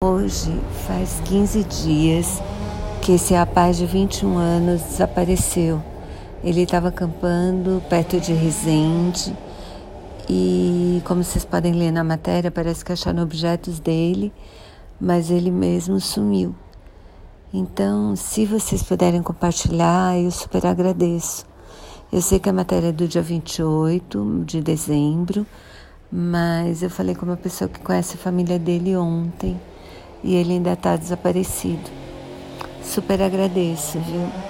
Hoje faz 15 dias que esse rapaz de 21 anos desapareceu. Ele estava acampando perto de Resende e, como vocês podem ler na matéria, parece que acharam objetos dele, mas ele mesmo sumiu. Então, se vocês puderem compartilhar, eu super agradeço. Eu sei que a matéria é do dia 28 de dezembro, mas eu falei com uma pessoa que conhece a família dele ontem e ele ainda está desaparecido. Super agradeço, viu?